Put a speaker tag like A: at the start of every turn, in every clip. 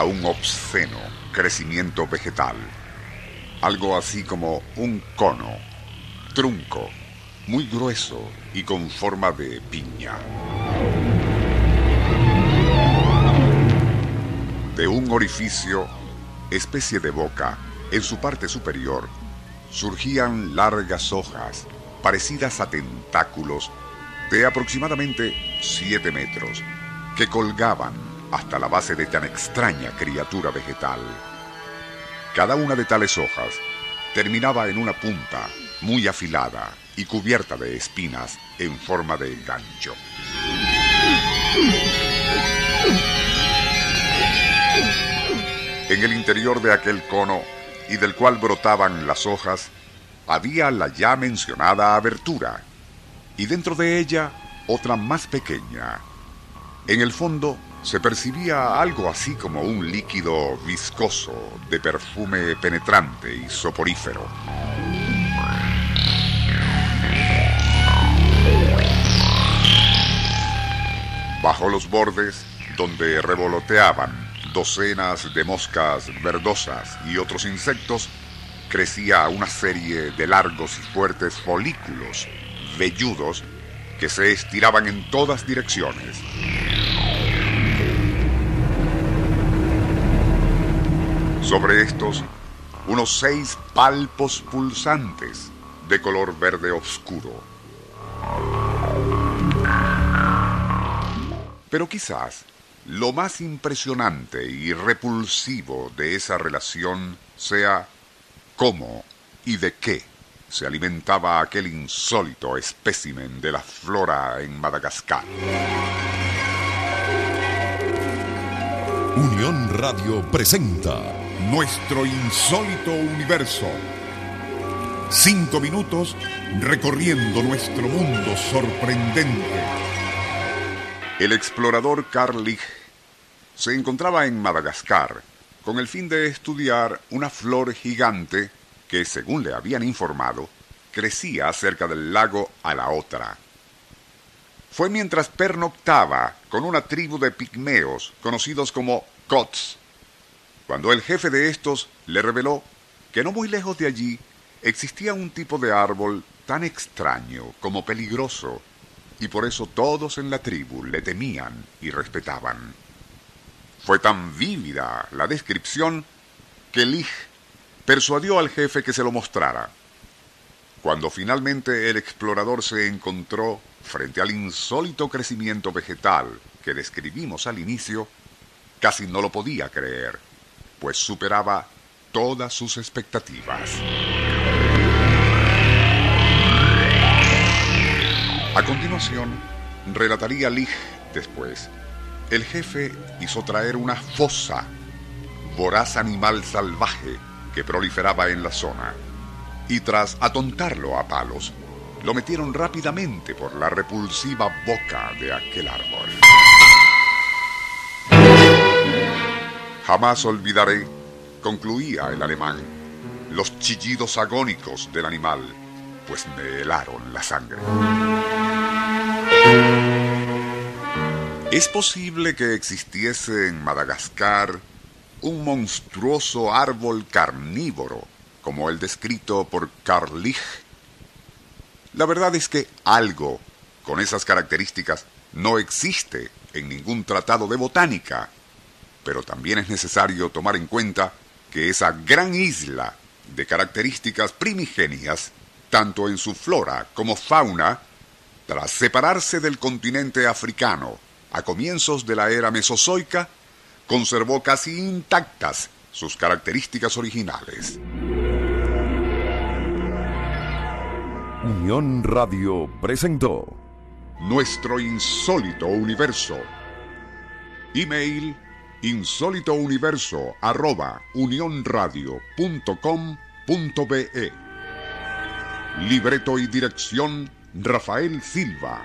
A: A un obsceno crecimiento vegetal. Algo así como un cono, trunco, muy grueso y con forma de piña. De un orificio, especie de boca, en su parte superior, surgían largas hojas parecidas a tentáculos de aproximadamente 7 metros que colgaban hasta la base de tan extraña criatura vegetal. Cada una de tales hojas terminaba en una punta muy afilada y cubierta de espinas en forma de gancho. En el interior de aquel cono y del cual brotaban las hojas, había la ya mencionada abertura y dentro de ella otra más pequeña. En el fondo se percibía algo así como un líquido viscoso de perfume penetrante y soporífero. Bajo los bordes, donde revoloteaban docenas de moscas verdosas y otros insectos, crecía una serie de largos y fuertes folículos velludos que se estiraban en todas direcciones. Sobre estos, unos seis palpos pulsantes de color verde oscuro. Pero quizás lo más impresionante y repulsivo de esa relación sea cómo y de qué se alimentaba aquel insólito espécimen de la flora en Madagascar.
B: Unión Radio presenta Nuestro insólito universo. Cinco minutos recorriendo nuestro mundo sorprendente.
A: El explorador Carl Lich se encontraba en Madagascar con el fin de estudiar una flor gigante que, según le habían informado, crecía cerca del lago a la otra. Fue mientras pernoctaba con una tribu de pigmeos conocidos como Cots, cuando el jefe de estos le reveló que no muy lejos de allí existía un tipo de árbol tan extraño como peligroso, y por eso todos en la tribu le temían y respetaban. Fue tan vívida la descripción que Lich persuadió al jefe que se lo mostrara. Cuando finalmente el explorador se encontró frente al insólito crecimiento vegetal que describimos al inicio, casi no lo podía creer, pues superaba todas sus expectativas. A continuación, relataría Lig después. El jefe hizo traer una fosa, voraz animal salvaje que proliferaba en la zona, y tras atontarlo a palos, lo metieron rápidamente por la repulsiva boca de aquel árbol. Jamás olvidaré, concluía el alemán, los chillidos agónicos del animal, pues me helaron la sangre. ¿Es posible que existiese en Madagascar un monstruoso árbol carnívoro como el descrito por Carl Lich? La verdad es que algo con esas características no existe en ningún tratado de botánica, pero también es necesario tomar en cuenta que esa gran isla de características primigenias, tanto en su flora como fauna, tras separarse del continente africano a comienzos de la era mesozoica, conservó casi intactas sus características originales.
B: Unión Radio presentó
A: Nuestro insólito universo. Email insólitouniverso arroba unionradio.com.be Libreto y dirección Rafael Silva.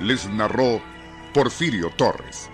A: Les narró Porfirio Torres.